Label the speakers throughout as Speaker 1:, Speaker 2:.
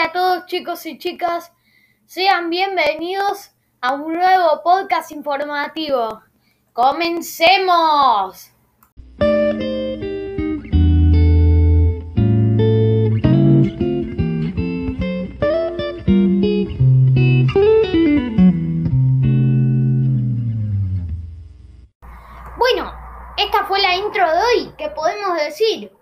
Speaker 1: Hola a todos chicos y chicas, sean bienvenidos a un nuevo podcast informativo. ¡Comencemos! Bueno, esta fue la intro de hoy, ¿qué podemos decir?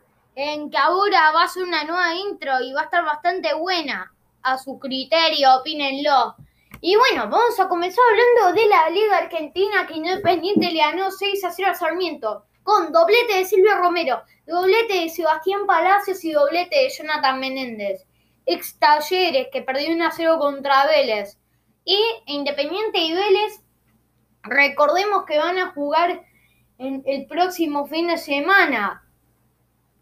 Speaker 1: En que ahora va a ser una nueva intro y va a estar bastante buena. A su criterio, opínenlo. Y bueno, vamos a comenzar hablando de la Liga Argentina que Independiente le ganó 6 a 0 a Sarmiento. Con doblete de Silvio Romero, doblete de Sebastián Palacios y doblete de Jonathan Menéndez. Ex Talleres que perdió 1 a 0 contra Vélez. Y Independiente y Vélez, recordemos que van a jugar en el próximo fin de semana.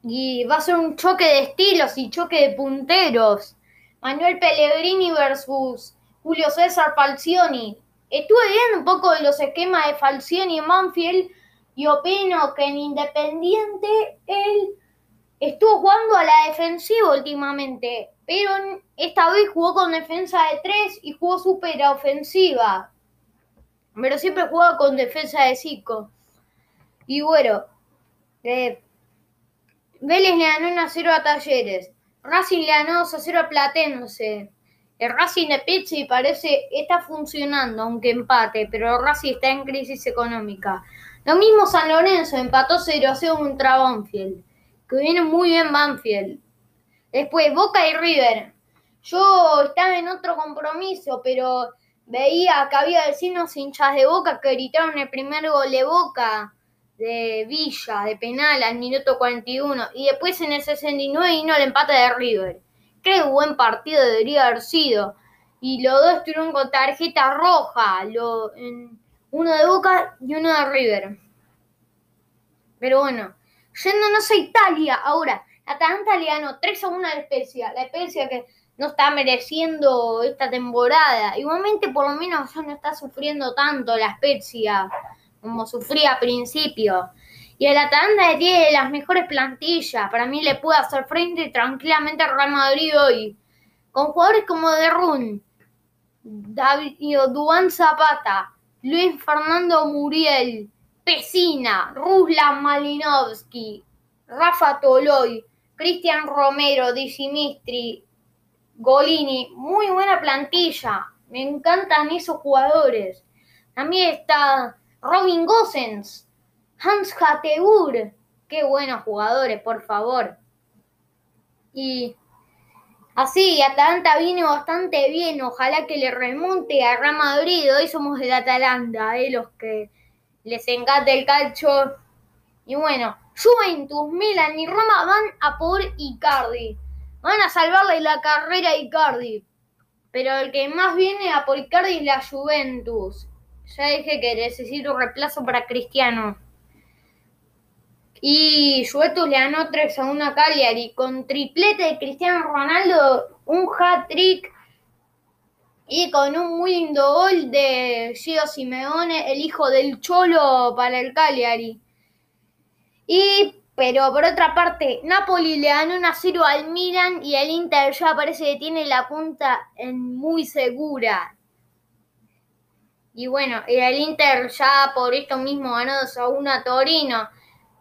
Speaker 1: Y va a ser un choque de estilos y choque de punteros. Manuel Pellegrini versus Julio César Falcioni. Estuve viendo un poco de los esquemas de Falcioni y Manfield y opino que en Independiente él estuvo jugando a la defensiva últimamente, pero esta vez jugó con defensa de 3 y jugó súper ofensiva. Pero siempre jugaba con defensa de 5. Y bueno, eh, Vélez le ganó 1 a 0 a Talleres. Racing le ganó 2 a 0 a Platense. El Racing de Pizzi parece está funcionando, aunque empate, pero Racing está en crisis económica. Lo mismo San Lorenzo, empató 0 a 0 contra Banfield, que viene muy bien Banfield. Después Boca y River. Yo estaba en otro compromiso, pero veía que había vecinos hinchas de Boca que gritaron el primer gol de Boca de Villa, de penal al minuto 41, y después en el 69 vino el empate de River. Qué buen partido debería haber sido. Y los dos estuvieron con tarjeta roja, lo, en, uno de Boca y uno de River. Pero bueno, yéndonos a Italia ahora, Atalanta le ganó 3 a 1 a la Spezia, la Spezia que no está mereciendo esta temporada. Igualmente por lo menos ya no está sufriendo tanto la Spezia como sufría al principio. Y el Atalanta tiene las mejores plantillas. Para mí le puede hacer frente tranquilamente al Real Madrid hoy. Con jugadores como Derrun, David Duan Zapata, Luis Fernando Muriel, Pesina, Ruslan Malinowski, Rafa Toloy, Cristian Romero, Di Golini. Muy buena plantilla. Me encantan esos jugadores. También está Robin Gosens, Hans Hattebur, qué buenos jugadores, por favor. Y así, Atalanta viene bastante bien, ojalá que le remonte a Real Madrid, hoy somos del Atalanta, eh, los que les encanta el calcio. Y bueno, Juventus, Milan y Roma van a por Icardi. Van a salvarle la carrera a Icardi. Pero el que más viene a por Icardi es la Juventus. Ya dije que necesito un reemplazo para Cristiano. Y Juventus le ganó 3 a 1 a Cagliari con triplete de Cristiano Ronaldo, un hat-trick y con un muy lindo gol de Gio Simeone, el hijo del Cholo para el Cagliari. Y, pero por otra parte, Napoli le ganó 1 a 0 al Milan y el Inter ya parece que tiene la punta en muy segura. Y bueno, el Inter ya por esto mismo ganó 2 a 1 a Torino.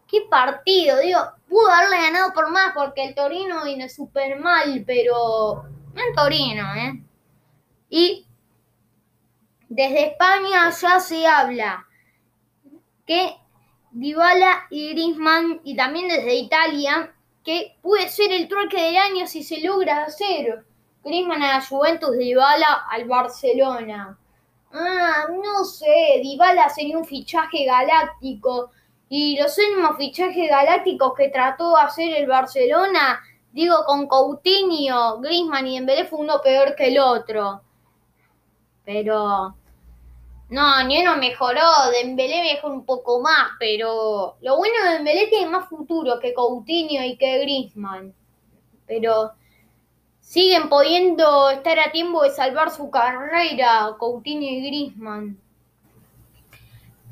Speaker 1: ¿Qué partido? Digo, pudo haberle ganado por más porque el Torino vino súper mal, pero en Torino, ¿eh? Y desde España ya se habla que Dybala y Griezmann, y también desde Italia, que puede ser el truque del año si se logra hacer. Griezmann a la Juventus, Dybala al Barcelona. Ah, no sé, Dybala sería un fichaje galáctico. Y los últimos fichajes galácticos que trató de hacer el Barcelona, digo con Coutinho, Griezmann y Dembélé fue uno peor que el otro. Pero no, ni uno mejoró, Dembélé mejoró un poco más, pero lo bueno de Dembélé tiene más futuro que Coutinho y que Griezmann. Pero siguen pudiendo estar a tiempo de salvar su carrera Coutinho y Griezmann.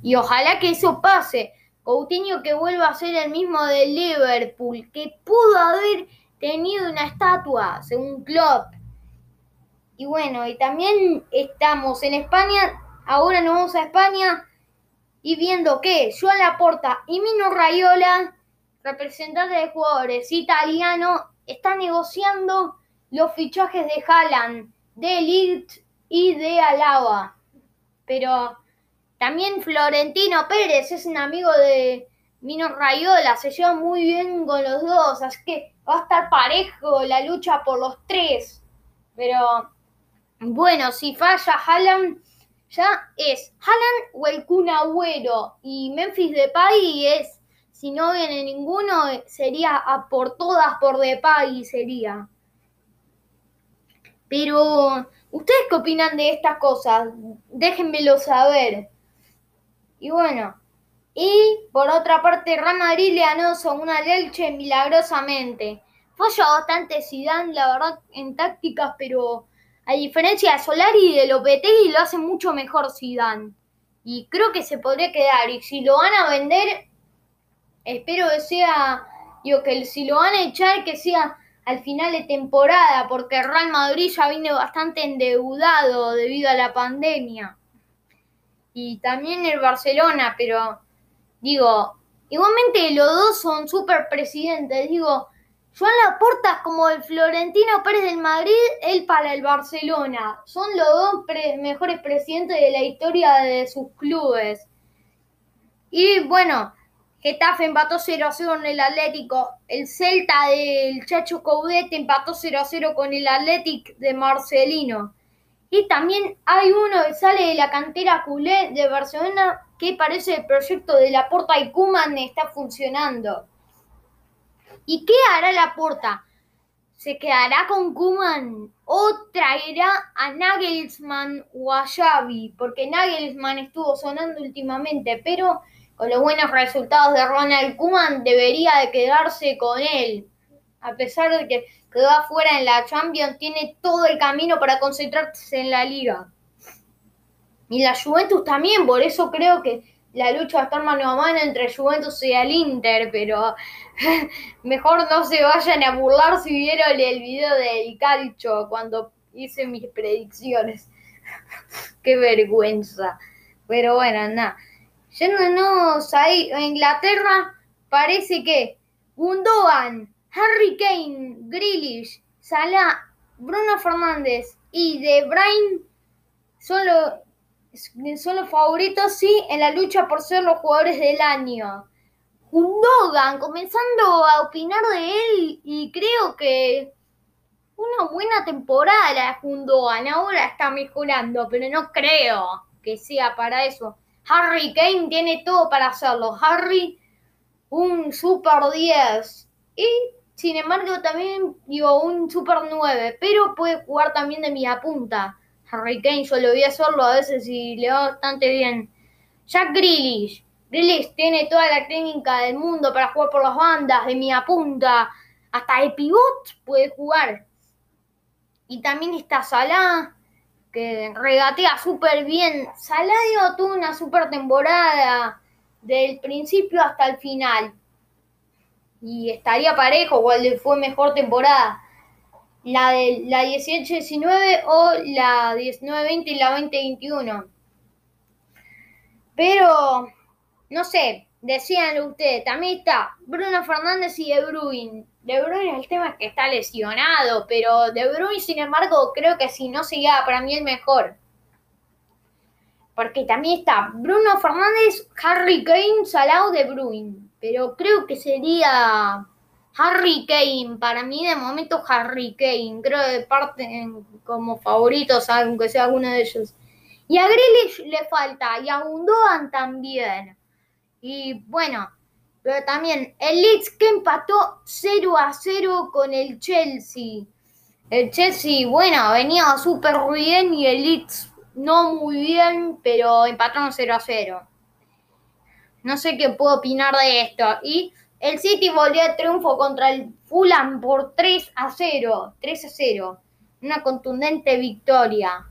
Speaker 1: Y ojalá que eso pase. Coutinho que vuelva a ser el mismo de Liverpool, que pudo haber tenido una estatua, según Klopp. Y bueno, y también estamos en España, ahora nos vamos a España y viendo que Joan Laporta y Mino Raiola, representantes de jugadores italianos, están negociando los fichajes de Haaland, de Elite y de Alaba. Pero también Florentino Pérez es un amigo de Mino Rayola, se lleva muy bien con los dos, así que va a estar parejo la lucha por los tres. Pero bueno, si falla Haaland, ya es Haaland o el Kun. Y Memphis Depay es, si no viene ninguno, sería a por todas por Depay sería. Pero, ¿ustedes qué opinan de estas cosas? Déjenmelo saber. Y bueno, y por otra parte, Real Madrid le una leche milagrosamente. Falla bastante Zidane, la verdad, en tácticas, pero a diferencia de Solari y de Lopetegui lo hace mucho mejor Zidane. Y creo que se podría quedar. Y si lo van a vender, espero que sea, digo, que si lo van a echar, que sea al final de temporada, porque Real Madrid ya viene bastante endeudado debido a la pandemia y también el Barcelona, pero digo, igualmente los dos son súper presidentes, digo, Joan Laporta como el Florentino Pérez del Madrid, él para el Barcelona. Son los dos mejores presidentes de la historia de sus clubes. Y bueno, Getafe empató 0 a 0 con el Atlético. El Celta del Chacho Caudete empató 0 a 0 con el Atlético de Marcelino. Y también hay uno que sale de la cantera culé de Barcelona que parece el proyecto de la Porta y Kuman está funcionando. ¿Y qué hará la Porta? ¿Se quedará con Kuman o traerá a Nagelsmann o a Xavi? Porque Nagelsmann estuvo sonando últimamente, pero los buenos resultados de Ronald Kuman debería de quedarse con él. A pesar de que quedó afuera en la Champions, tiene todo el camino para concentrarse en la liga. Y la Juventus también, por eso creo que la lucha va a estar mano a mano entre Juventus y el Inter, pero mejor no se vayan a burlar si vieron el video del calcio cuando hice mis predicciones. Qué vergüenza. Pero bueno, nada. Yéndonos ahí a Inglaterra, parece que Gundogan Harry Kane, Grealish, Salah, Bruno Fernández y De Bruyne son los, favoritos, sí, en la lucha por ser los jugadores del año. Gundogan, comenzando a opinar de él y creo que una buena temporada la Gundogan. Ahora está mejorando, pero no creo que sea para eso. Harry Kane tiene todo para hacerlo. Harry, un super 10. Y sin embargo, también digo un Super 9, pero puede jugar también de media punta. Harry Kane, yo lo voy a hacerlo a veces y le va bastante bien. Jack Grealish. Grealish tiene toda la técnica del mundo para jugar por las bandas, de media punta. Hasta de pivot puede jugar. Y también está Salah, que regatea súper bien. Salah tuvo una super temporada del principio hasta el final y estaría parejo cuál fue mejor temporada. La de la 18-19 o la 19-20 y la 20-21. Pero, no sé, decían ustedes, también está Bruno Fernández y De Bruyne. De Bruyne el tema es que está lesionado, pero De Bruyne, sin embargo, creo que si no sería para mí el mejor. Porque también está Bruno Fernández, Harry Kane, Salah De Bruyne pero creo que sería Harry Kane. Para mí, de momento, Harry Kane. Creo que parten como favoritos, aunque sea alguno de ellos. Y a Grealish le falta, y a Gundogan también. Y bueno, pero también el Leeds que empató 0 a 0 con el Chelsea. El Chelsea, bueno, venía súper bien y el Leeds no muy bien, pero empataron 0 a 0. No sé qué puedo opinar de esto. Y el City volvió a triunfo contra el Fulham por 3 a 0. 3 a 0. Una contundente victoria.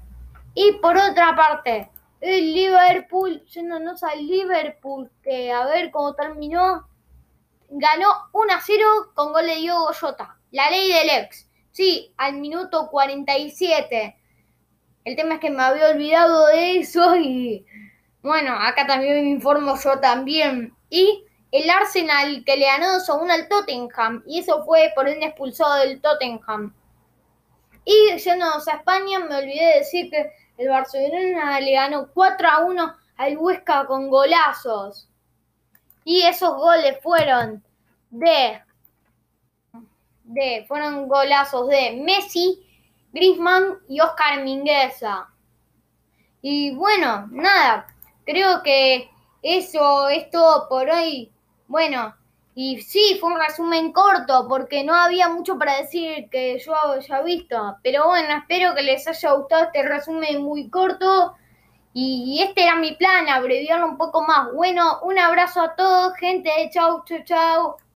Speaker 1: Y por otra parte, el Liverpool, yéndonos al Liverpool, que a ver cómo terminó, ganó 1 a 0 con gol de Diogo Jota. La ley del ex. Sí, al minuto 47. El tema es que me había olvidado de eso y bueno, acá también me informo yo también. Y el Arsenal que le ganó 2 a 1 al Tottenham y eso fue por un expulsado del Tottenham. Y yéndonos a España, me olvidé de decir que el Barcelona le ganó 4 a 1 al Huesca con golazos. Y esos goles fueron de, de fueron golazos de Messi, Griezmann y Oscar Mingueza. Y bueno, nada, creo que eso es todo por hoy. Bueno, y sí, fue un resumen corto porque no había mucho para decir que yo haya visto. Pero bueno, espero que les haya gustado este resumen muy corto. Y este era mi plan, abreviarlo un poco más. Bueno, un abrazo a todos, gente. Chau, chau, chau.